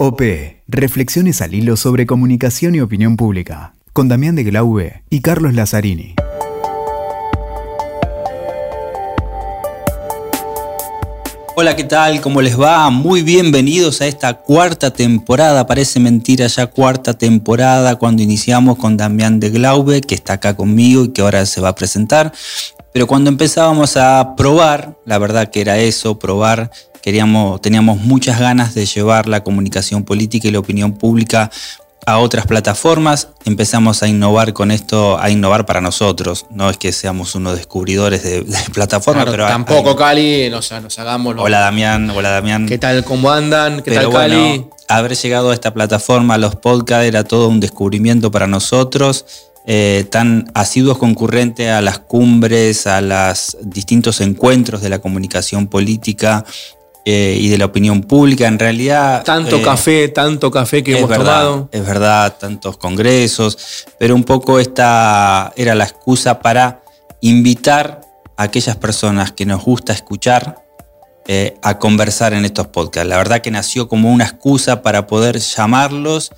OP, Reflexiones al hilo sobre comunicación y opinión pública, con Damián de Glaube y Carlos Lazzarini. Hola, ¿qué tal? ¿Cómo les va? Muy bienvenidos a esta cuarta temporada. Parece mentira ya cuarta temporada cuando iniciamos con Damián de Glaube, que está acá conmigo y que ahora se va a presentar. Pero cuando empezábamos a probar, la verdad que era eso, probar, queríamos, teníamos muchas ganas de llevar la comunicación política y la opinión pública a otras plataformas, empezamos a innovar con esto, a innovar para nosotros. No es que seamos unos descubridores de, plataformas, pero. Tampoco, Cali, nos, nos hagamos. Hola, Damián. Hola, Damián. ¿Qué tal? ¿Cómo andan? ¿Qué tal, Cali? haber llegado a esta plataforma, a los podcasts, era todo un descubrimiento para nosotros. Eh, tan asiduos concurrentes a las cumbres, a los distintos encuentros de la comunicación política, eh, y de la opinión pública. En realidad. Tanto eh, café, tanto café que hemos tomado. Es verdad, tantos congresos, pero un poco esta era la excusa para invitar a aquellas personas que nos gusta escuchar eh, a conversar en estos podcasts. La verdad que nació como una excusa para poder llamarlos,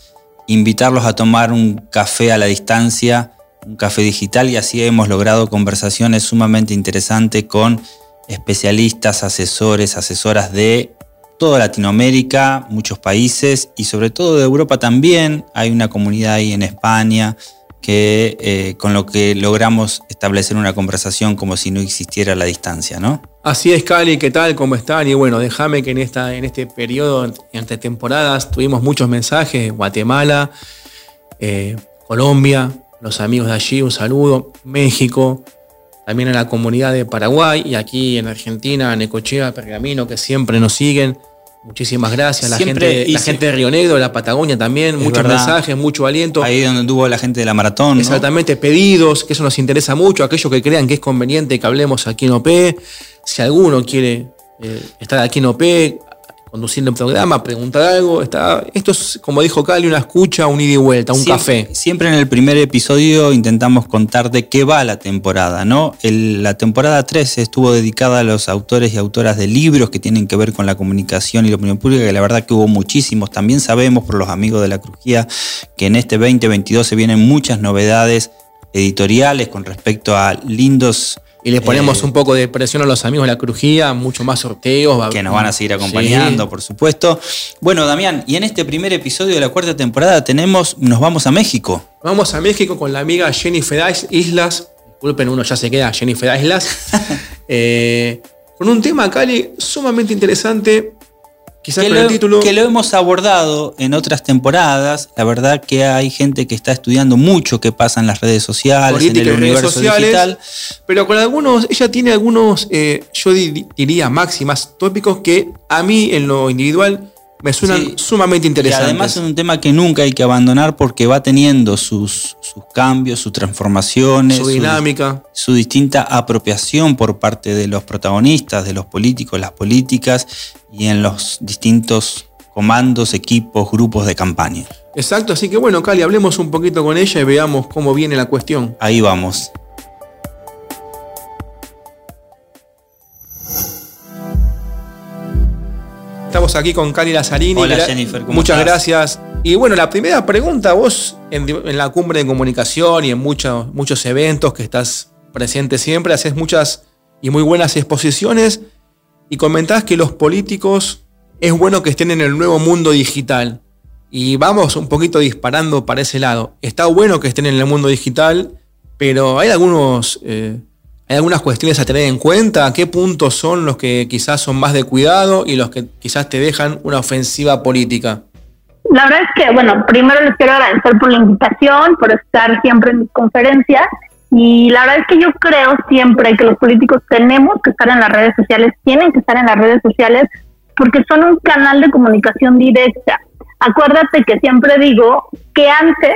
invitarlos a tomar un café a la distancia, un café digital, y así hemos logrado conversaciones sumamente interesantes con especialistas, asesores, asesoras de toda Latinoamérica, muchos países y sobre todo de Europa también. Hay una comunidad ahí en España que eh, con lo que logramos establecer una conversación como si no existiera la distancia, ¿no? Así es, Cali, ¿qué tal? ¿Cómo están? Y bueno, déjame que en, esta, en este periodo, entre temporadas, tuvimos muchos mensajes, Guatemala, eh, Colombia, los amigos de allí, un saludo, México, también a la comunidad de Paraguay y aquí en Argentina, Necochea, Pergamino, que siempre nos siguen. Muchísimas gracias. La, gente, la gente de Río Negro, de la Patagonia también. muchos mensajes, mucho aliento. Ahí donde tuvo la gente de la maratón. Exactamente, pedidos, que eso nos interesa mucho. Aquellos que crean que es conveniente que hablemos aquí en OP. Si alguno quiere eh, estar aquí en OP, conduciendo un programa, preguntar algo. Está, esto es, como dijo Cali, una escucha, un ida y vuelta, un café. Siempre en el primer episodio intentamos contar de qué va la temporada, ¿no? la temporada 3 estuvo dedicada a los autores y autoras de libros que tienen que ver con la comunicación y la opinión pública, que la verdad que hubo muchísimos. También sabemos por los amigos de la Crujía que en este 2022 se vienen muchas novedades editoriales con respecto a lindos y les ponemos eh, un poco de presión a los amigos de la crujía, mucho más sorteos. Que nos van a seguir acompañando, por supuesto. Bueno, Damián, y en este primer episodio de la cuarta temporada tenemos, nos vamos a México. Vamos a México con la amiga Jennifer Islas. Disculpen, uno ya se queda, Jennifer Islas. Eh, con un tema, Cali, sumamente interesante Quizás que, lo, título... que lo hemos abordado en otras temporadas. La verdad que hay gente que está estudiando mucho qué pasa en las redes sociales, en el universo sociales, digital. Pero con algunos, ella tiene algunos, eh, yo diría máximas tópicos que a mí en lo individual me suenan sumamente interesantes. Y además es un tema que nunca hay que abandonar porque va teniendo sus, sus cambios, sus transformaciones, su dinámica, su, distinta apropiación por parte de los protagonistas, de los políticos, las políticas y en los distintos comandos, equipos, grupos de campaña. Exacto, así que bueno, Cali, hablemos un poquito con ella y veamos cómo viene la cuestión. Ahí vamos. Estamos aquí con Cali Lazzarini. Hola Jennifer, ¿cómo Muchas gracias. Y bueno, la primera pregunta, vos en, la cumbre de comunicación y en muchos, muchos eventos que estás presente siempre, haces muchas y muy buenas exposiciones y comentás que los políticos es bueno que estén en el nuevo mundo digital. Y vamos un poquito disparando para ese lado. Está bueno que estén en el mundo digital, pero hay algunos... Eh, ¿Hay algunas cuestiones a tener en cuenta? ¿Qué puntos son los que quizás son más de cuidado y los que quizás te dejan una ofensiva política? La verdad es que, bueno, primero les quiero agradecer por la invitación, por estar siempre en mis conferencias. Y la verdad es que yo creo siempre que los políticos tenemos que estar en las redes sociales, tienen que estar en las redes sociales porque son un canal de comunicación directa. Acuérdate que siempre digo que antes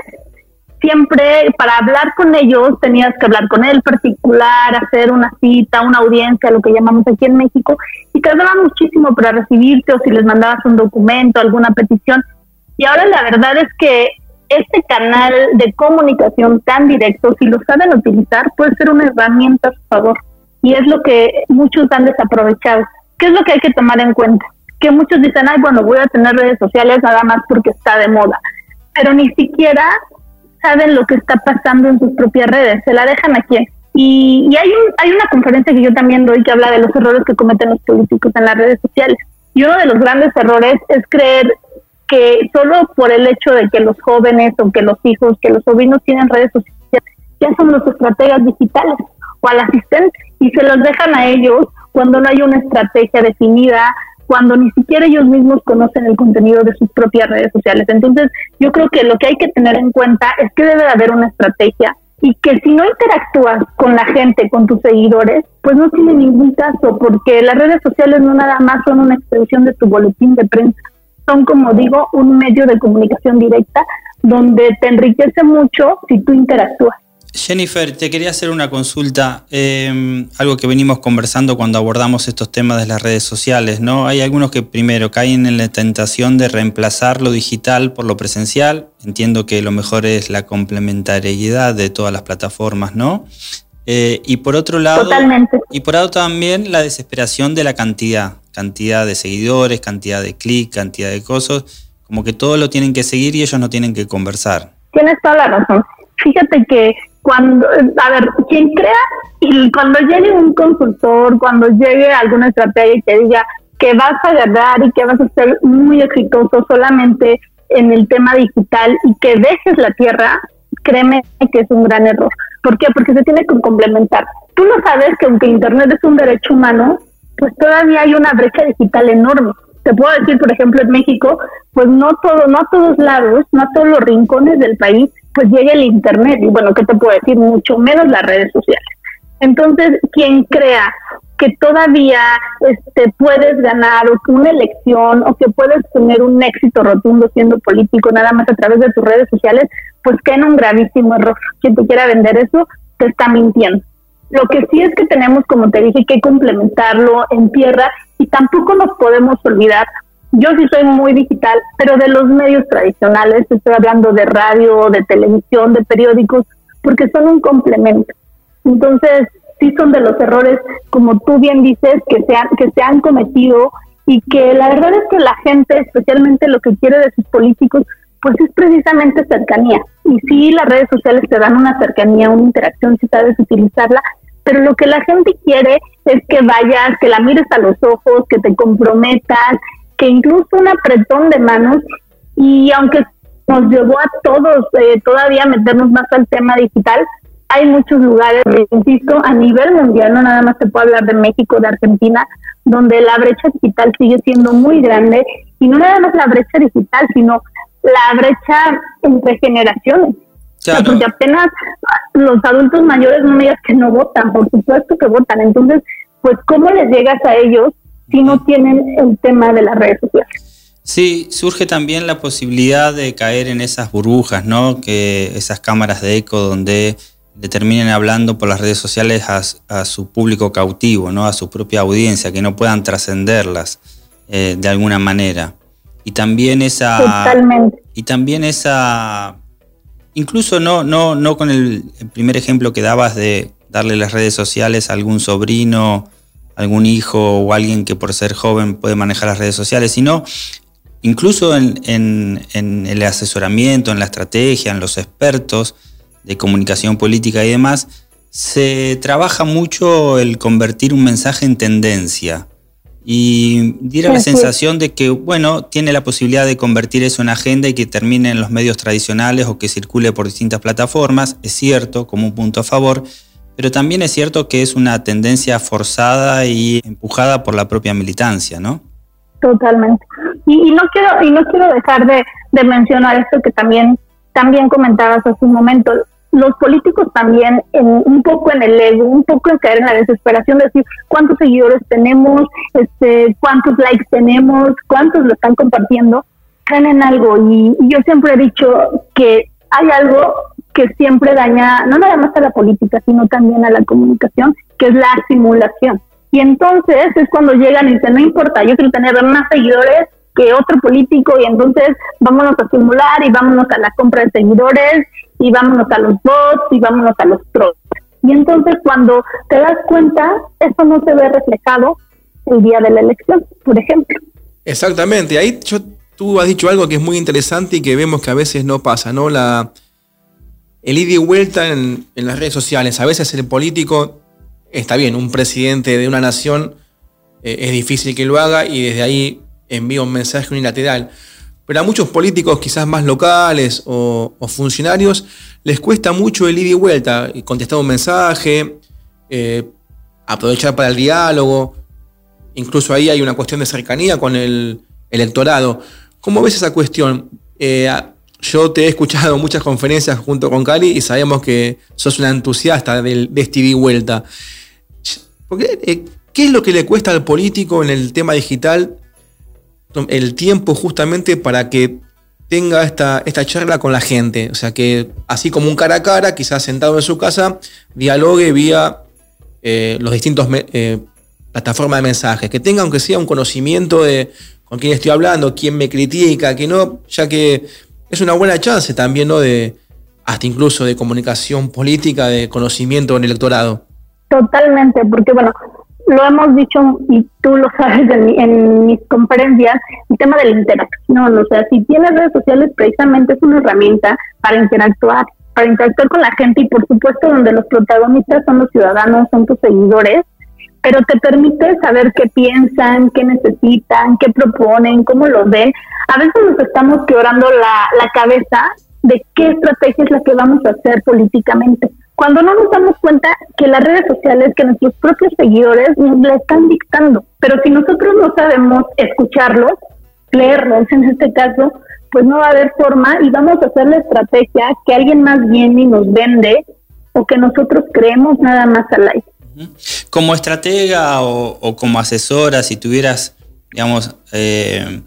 siempre para hablar con ellos tenías que hablar con él particular, hacer una cita, una audiencia, lo que llamamos aquí en México, y tardaba muchísimo para recibirte o si les mandabas un documento, alguna petición. Y ahora la verdad es que este canal de comunicación tan directo, si lo saben utilizar, puede ser una herramienta a su favor. Y es lo que muchos han desaprovechado. ¿Qué es lo que hay que tomar en cuenta? que muchos dicen, ay, bueno, voy a tener redes sociales nada más porque está de moda, pero ni siquiera saben lo que está pasando en sus propias redes, se la dejan aquí. Y, y hay, un, hay una conferencia que yo también doy que habla de los errores que cometen los políticos en las redes sociales. Y uno de los grandes errores es creer que solo por el hecho de que los jóvenes o que los hijos, que los sobrinos tienen redes sociales, ya son los estrategas digitales o al asistente y se los dejan a ellos cuando no hay una estrategia definida, cuando ni siquiera ellos mismos conocen el contenido de sus propias redes sociales. Entonces, yo creo que lo que hay que tener en cuenta es que debe de haber una estrategia y que si no interactúas con la gente, con tus seguidores, pues no tiene ningún caso, porque las redes sociales no nada más son una expresión de tu boletín de prensa, son como digo un medio de comunicación directa donde te enriquece mucho si tú interactúas. Jennifer, te quería hacer una consulta, em, algo que venimos conversando cuando abordamos estos temas de las redes sociales, ¿no? Hay algunos que primero caen en la tentación de reemplazar lo digital por lo presencial. Entiendo que lo mejor es la complementariedad de todas las plataformas, ¿no? Eh, y por otro lado, y por otro también la desesperación de la cantidad, cantidad de seguidores, cantidad de clics, cantidad de cosas, como que todo lo tienen que seguir y ellos no tienen que conversar. Tienes toda la razón. Fíjate que cuando, a ver, quien crea, y cuando llegue un consultor, cuando llegue alguna estrategia y te diga que vas a agarrar y que vas a ser muy exitoso solamente en el tema digital y que dejes la tierra, créeme que es un gran error. ¿Por qué? Porque se tiene que complementar. Tú no sabes que aunque Internet es un derecho humano, pues todavía hay una brecha digital enorme. Te puedo decir, por ejemplo, en México, pues no todo, no a todos lados, no a todos los rincones del país pues llegue el Internet y bueno, ¿qué te puedo decir? Mucho menos las redes sociales. Entonces, quien crea que todavía este, puedes ganar una elección o que puedes tener un éxito rotundo siendo político nada más a través de tus redes sociales, pues cae en un gravísimo error. Quien te quiera vender eso te está mintiendo. Lo que sí es que tenemos, como te dije, que complementarlo en tierra y tampoco nos podemos olvidar yo sí soy muy digital, pero de los medios tradicionales, estoy hablando de radio, de televisión, de periódicos, porque son un complemento. Entonces, sí son de los errores, como tú bien dices, que se han, que se han cometido y que la verdad es que la gente, especialmente lo que quiere de sus políticos, pues es precisamente cercanía. Y sí, las redes sociales te dan una cercanía, una interacción, si sabes utilizarla, pero lo que la gente quiere es que vayas, que la mires a los ojos, que te comprometas, que incluso un apretón de manos y aunque nos llevó a todos eh, todavía meternos más al tema digital, hay muchos lugares, insisto, a nivel mundial, no nada más se puede hablar de México, de Argentina, donde la brecha digital sigue siendo muy grande y no nada más la brecha digital, sino la brecha entre generaciones. porque apenas los adultos mayores no me digas que no votan, por supuesto que votan. Entonces, pues, ¿cómo les llegas a ellos si no tienen el tema de las redes sociales. Sí, surge también la posibilidad de caer en esas burbujas, ¿no? Que esas cámaras de eco donde le terminen hablando por las redes sociales a, su público cautivo, ¿no? A su propia audiencia, que no puedan trascenderlas eh, de alguna manera. Y también esa. Totalmente. Y también esa. Incluso no, no, no con el primer ejemplo que dabas de darle las redes sociales a algún sobrino algún hijo o alguien que por ser joven puede manejar las redes sociales, sino incluso en, el asesoramiento, en la estrategia, en los expertos de comunicación política y demás, se trabaja mucho el convertir un mensaje en tendencia. Y diera la sensación de que, bueno, tiene la posibilidad de convertir eso en agenda y que termine en los medios tradicionales o que circule por distintas plataformas, es cierto, como un punto a favor, pero también es cierto que es una tendencia forzada y empujada por la propia militancia, ¿no? Totalmente. Y, no quiero y no quiero dejar de, mencionar esto que también también comentabas hace un momento. Los políticos también un poco en el ego, un poco en caer en la desesperación de decir cuántos seguidores tenemos, este, cuántos likes tenemos, cuántos lo están compartiendo, caen en algo. y yo siempre he dicho que hay algo que siempre daña no nada más a la política, sino también a la comunicación, que es la simulación. Y entonces es cuando llegan y dicen, no importa, yo quiero tener más seguidores que otro político y entonces vámonos a simular y vámonos a la compra de seguidores y vámonos a los bots y vámonos a los trolls. Y entonces cuando te das cuenta, eso no se ve reflejado el día de la elección, por ejemplo. Exactamente, ahí yo, tú has dicho algo que es muy interesante y que vemos que a veces no pasa, ¿no? La, el ida y vuelta en, las redes sociales. A veces el político, está bien, un presidente de una nación eh, es difícil que lo haga y desde ahí envía un mensaje unilateral. Pero a muchos políticos, quizás más locales o, funcionarios, les cuesta mucho el ida y vuelta, contestar un mensaje, eh, aprovechar para el diálogo. Incluso ahí hay una cuestión de cercanía con el electorado. ¿Cómo ves esa cuestión? Eh, yo te he escuchado muchas conferencias junto con Cali y sabemos que sos una entusiasta de, de este vuelta. Porque, ¿Qué es lo que le cuesta al político en el tema digital el tiempo justamente para que tenga esta, esta charla con la gente? O sea, que así como un cara a cara, quizás sentado en su casa, dialogue vía eh, los distintos eh, plataformas de mensajes, que tenga aunque sea un conocimiento de con quién estoy hablando, quién me critica, que no, ya que es una buena chance también, ¿no? De, hasta incluso de comunicación política, de conocimiento en el electorado. Totalmente, porque bueno, lo hemos dicho y tú lo sabes en, mis conferencias, el tema de la interacción, o sea, si tienes redes sociales precisamente es una herramienta para interactuar, para interactuar con la gente y por supuesto donde los protagonistas son los ciudadanos, son tus seguidores, pero te permite saber qué piensan, qué necesitan, qué proponen, cómo lo ven. A veces nos estamos quebrando la, la cabeza de qué estrategia es la que vamos a hacer políticamente cuando no nos damos cuenta que las redes sociales, que nuestros propios seguidores nos la están dictando. Pero si nosotros no sabemos escucharlos, leerlos en este caso, pues no va a haber forma y vamos a hacer la estrategia que alguien más viene y nos vende o que nosotros creemos nada más al aire. Como estratega o, como asesora, si tuvieras, digamos, eh,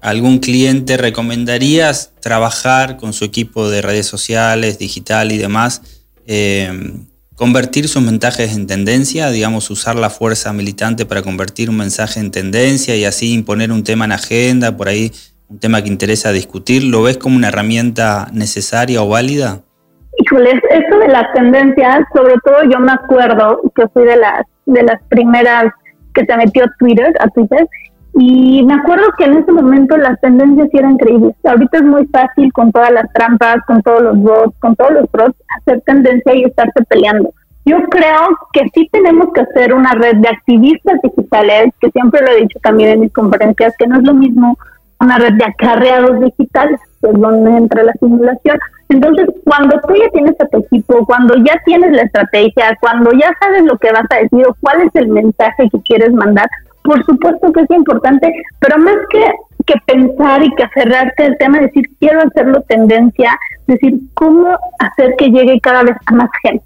algún cliente, ¿recomendarías trabajar con su equipo de redes sociales, digital y demás? Eh, convertir sus mensajes en tendencia, digamos, usar la fuerza militante para convertir un mensaje en tendencia y así imponer un tema en agenda, por ahí un tema que interesa discutir, ¿lo ves como una herramienta necesaria o válida? Híjole, esto de las tendencias, sobre todo yo me acuerdo que fui de las de las primeras que se metió Twitter, a Twitter, y me acuerdo que en ese momento las tendencias eran increíbles. Ahorita es muy fácil con todas las trampas, con todos los bots, con todos los pros, hacer tendencia y estarse peleando. Yo creo que sí tenemos que hacer una red de activistas digitales, que siempre lo he dicho también en mis conferencias, que no es lo mismo una red de acarreados digitales, que es donde entra la simulación. Entonces, cuando tú ya tienes a tu equipo, cuando ya tienes la estrategia, cuando ya sabes lo que vas a decir o cuál es el mensaje que quieres mandar, por supuesto que es importante, pero más que, que pensar y que aferrarte al tema, decir, quiero hacerlo tendencia, decir, cómo hacer que llegue cada vez a más gente,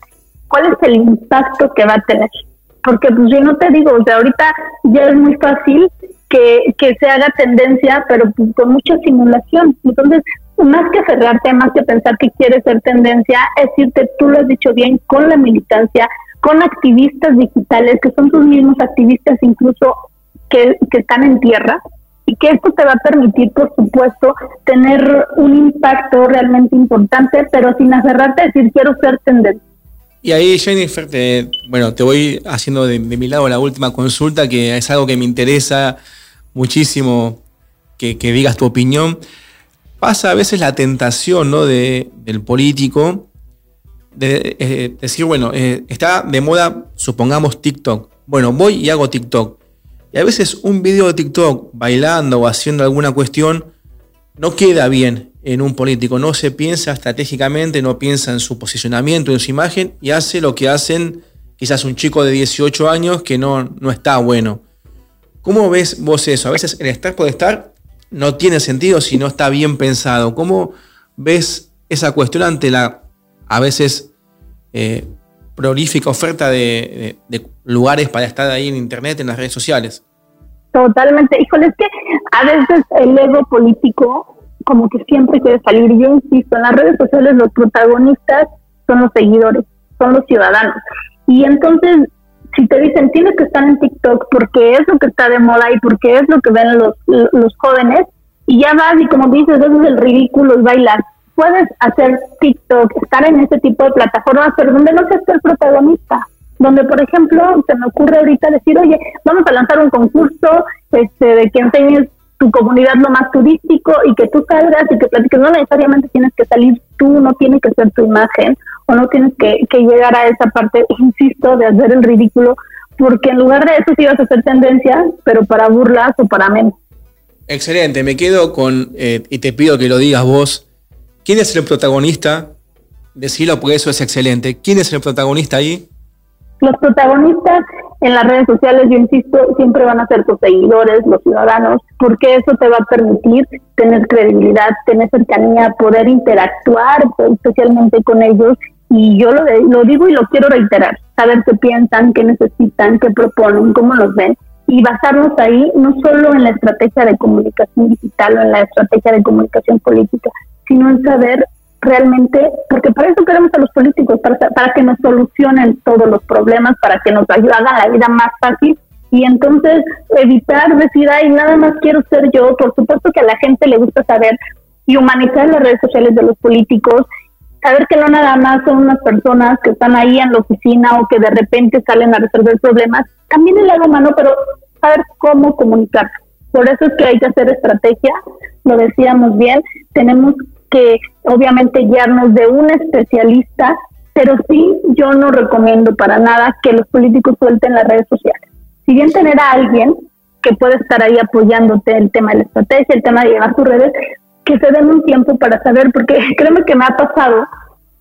cuál es el impacto que va a tener. Porque pues yo no te digo, o sea, ahorita ya es muy fácil que, que se haga tendencia, pero con mucha simulación. Entonces, más que aferrarte, más que pensar que quieres ser tendencia, es irte, tú lo has dicho bien, con la militancia, con activistas digitales, que son tus mismos activistas incluso que, están en tierra y que esto te va a permitir, por supuesto, tener un impacto realmente importante, pero sin aferrarte a decir quiero ser tendencia. Y ahí, Jennifer, bueno, te voy haciendo de, mi lado la última consulta, que es algo que me interesa muchísimo que, digas tu opinión. Pasa a veces la tentación ¿no? de, del político de eh, decir, bueno, eh, está de moda, supongamos TikTok. Bueno, voy y hago TikTok. Y a veces un video de TikTok bailando o haciendo alguna cuestión no queda bien en un político. No se piensa estratégicamente, no piensa en su posicionamiento, en su imagen y hace lo que hacen quizás un chico de 18 años que no, no está bueno. ¿Cómo ves vos eso? A veces el estar por estar no tiene sentido si no está bien pensado. ¿Cómo ves esa cuestión ante la a veces eh, prolífica oferta de, lugares para estar ahí en Internet, en las redes sociales. Totalmente. Híjole, es que a veces el ego político como que siempre quiere salir. Yo insisto, en las redes sociales los protagonistas son los seguidores, son los ciudadanos. Y entonces, si te dicen tienes que estar en TikTok porque es lo que está de moda y porque es lo que ven los, los jóvenes, y ya vas y como dices, eso es el ridículo, es bailar puedes hacer TikTok, estar en ese tipo de plataformas, pero donde no seas el protagonista. Donde, por ejemplo, se me ocurre ahorita decir, oye, vamos a lanzar un concurso este, de que enseñes tu comunidad lo más turístico y que tú salgas y que platiques. No necesariamente tienes que salir tú, no tiene que ser tu imagen o no tienes que, llegar a esa parte, insisto, de hacer el ridículo, porque en lugar de eso sí vas a hacer tendencia, pero para burlas o para menos. Excelente, me quedo con, eh, y te pido que lo digas vos, ¿quién es el protagonista? Decirlo porque eso es excelente. ¿Quién es el protagonista ahí? Los protagonistas en las redes sociales, yo insisto, siempre van a ser tus seguidores, los ciudadanos, porque eso te va a permitir tener credibilidad, tener cercanía, poder interactuar especialmente con ellos. Y yo lo, lo digo y lo quiero reiterar, saber qué piensan, qué necesitan, qué proponen, cómo los ven y basarnos ahí no solo en la estrategia de comunicación digital o en la estrategia de comunicación política, sino en saber realmente, porque para eso queremos a los políticos, para, para que nos solucionen todos los problemas, para que nos hagan la vida más fácil y entonces evitar decir, ay, nada más quiero ser yo. Por supuesto que a la gente le gusta saber y humanizar las redes sociales de los políticos, saber que no nada más son unas personas que están ahí en la oficina o que de repente salen a resolver problemas, también el lado humano, pero saber cómo comunicar. Por eso es que hay que hacer estrategia, lo decíamos bien, tenemos que obviamente guiarnos de un especialista, pero sí yo no recomiendo para nada que los políticos suelten las redes sociales. Si bien tener a alguien que puede estar ahí apoyándote el tema de la estrategia, el tema de llevar tus redes, que se den un tiempo para saber, porque créeme que me ha pasado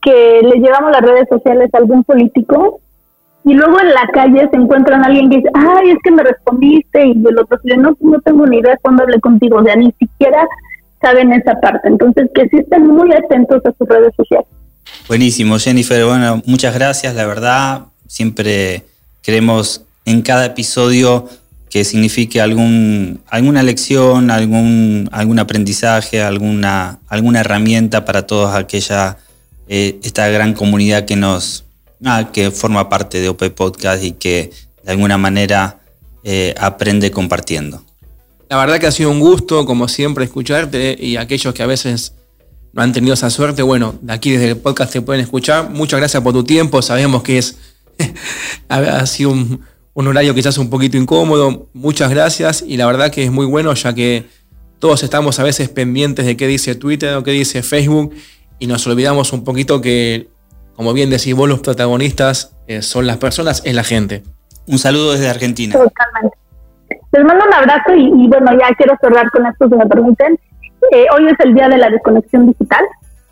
que le llevamos las redes sociales a algún político y luego en la calle se encuentran a alguien que dice, ay, es que me respondiste y el otro no, no tengo ni idea de cuándo hablé contigo, o sea, ni siquiera saben esa parte. Entonces, que sí estén muy atentos a sus redes sociales. Buenísimo, Jennifer. Bueno, muchas gracias, la verdad. Siempre queremos en cada episodio que signifique algún, alguna lección, algún, algún aprendizaje, alguna, alguna herramienta para toda aquella, eh, esta gran comunidad que nos, ah, que forma parte de OP Podcast y que de alguna manera eh, aprende compartiendo. La verdad que ha sido un gusto, como siempre, escucharte y aquellos que a veces no han tenido esa suerte, bueno, de aquí desde el podcast te pueden escuchar. Muchas gracias por tu tiempo, sabemos que es ha sido un, horario quizás un poquito incómodo. Muchas gracias y la verdad que es muy bueno ya que todos estamos a veces pendientes de qué dice Twitter o qué dice Facebook y nos olvidamos un poquito que, como bien decís vos, los protagonistas eh, son las personas, es la gente. Un saludo desde Argentina. Totalmente. Les mando un abrazo y, bueno, ya quiero cerrar con esto, si me permiten. Eh, hoy es el día de la desconexión digital.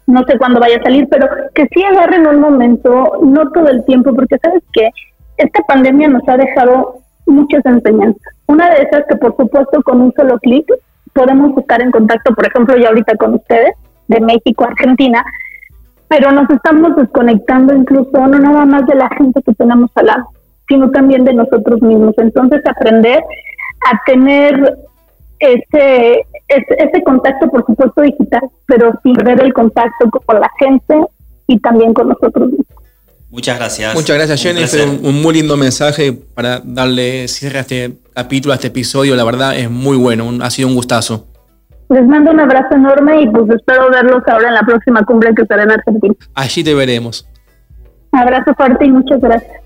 No sé cuándo vaya a salir, pero que sí agarren un momento, no todo el tiempo, porque sabes que esta pandemia nos ha dejado muchas enseñanzas. Una de esas que por supuesto con un solo clic podemos estar en contacto, por ejemplo, ya ahorita con ustedes, de México, Argentina, pero nos estamos desconectando incluso no nada más de la gente que tenemos al lado, sino también de nosotros mismos. Entonces aprender a tener ese, ese, contacto, por supuesto, digital, pero sin perder el contacto con la gente y también con nosotros mismos. Muchas gracias. Muchas gracias, Jennifer. Un, un, muy lindo mensaje para darle cierre a este capítulo, a este episodio. La verdad es muy bueno. ha sido un gustazo. Les mando un abrazo enorme y pues espero verlos ahora en la próxima cumbre que estará en Argentina. Allí te veremos. Abrazo fuerte y muchas gracias.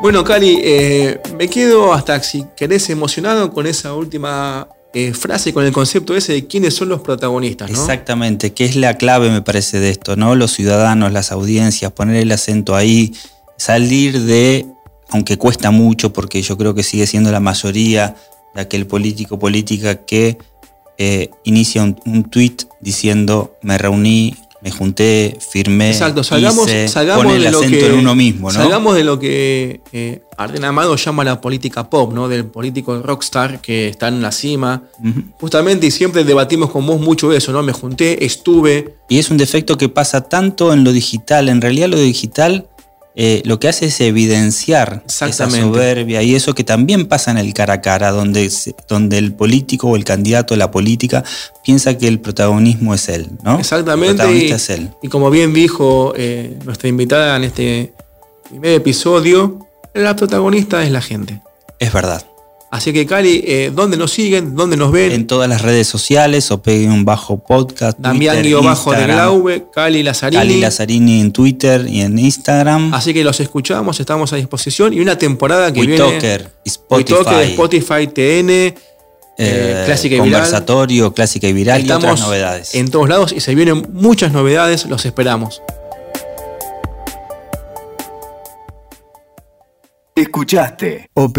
Bueno, Cali, eh, me quedo hasta si querés emocionado con esa última eh, frase, con el concepto ese de quiénes son los protagonistas. Exactamente, que es la clave, me parece, de esto, ¿no? Los ciudadanos, las audiencias, poner el acento ahí, salir de, aunque cuesta mucho, porque yo creo que sigue siendo la mayoría de aquel político política que eh, inicia un, un tuit diciendo me reuní me junté, firmé, Exacto, salgamos, salgamos de lo que, uno mismo, Salgamos de lo que eh, Arden Amado llama la política pop, ¿no? Del político rockstar que está en la cima. Justamente, y siempre debatimos con vos mucho eso, ¿no? Me junté, estuve. Y es un defecto que pasa tanto en lo digital. En realidad, lo digital eh, lo que hace es evidenciar esa soberbia y eso que también pasa en el cara a cara, donde, donde el político o el candidato de la política piensa que el protagonismo es él, ¿no? Exactamente. y, es él. Y como bien dijo eh, nuestra invitada en este primer episodio, la protagonista es la gente. Es verdad. Así que Cali, eh, ¿dónde nos siguen? ¿Dónde nos ven? En todas las redes sociales, o peguen un bajo podcast. Damián guion bajo de Glaube, Cali Lazarini. Cali Lazarini en Twitter y en Instagram. Así que los escuchamos, estamos a disposición. Y una temporada que WeTalker, viene. Spotify. Spotify, TN. Eh, eh, clásica y conversatorio, clásica y viral Estamos y otras novedades. En todos lados y se vienen muchas novedades, los esperamos. Escuchaste OP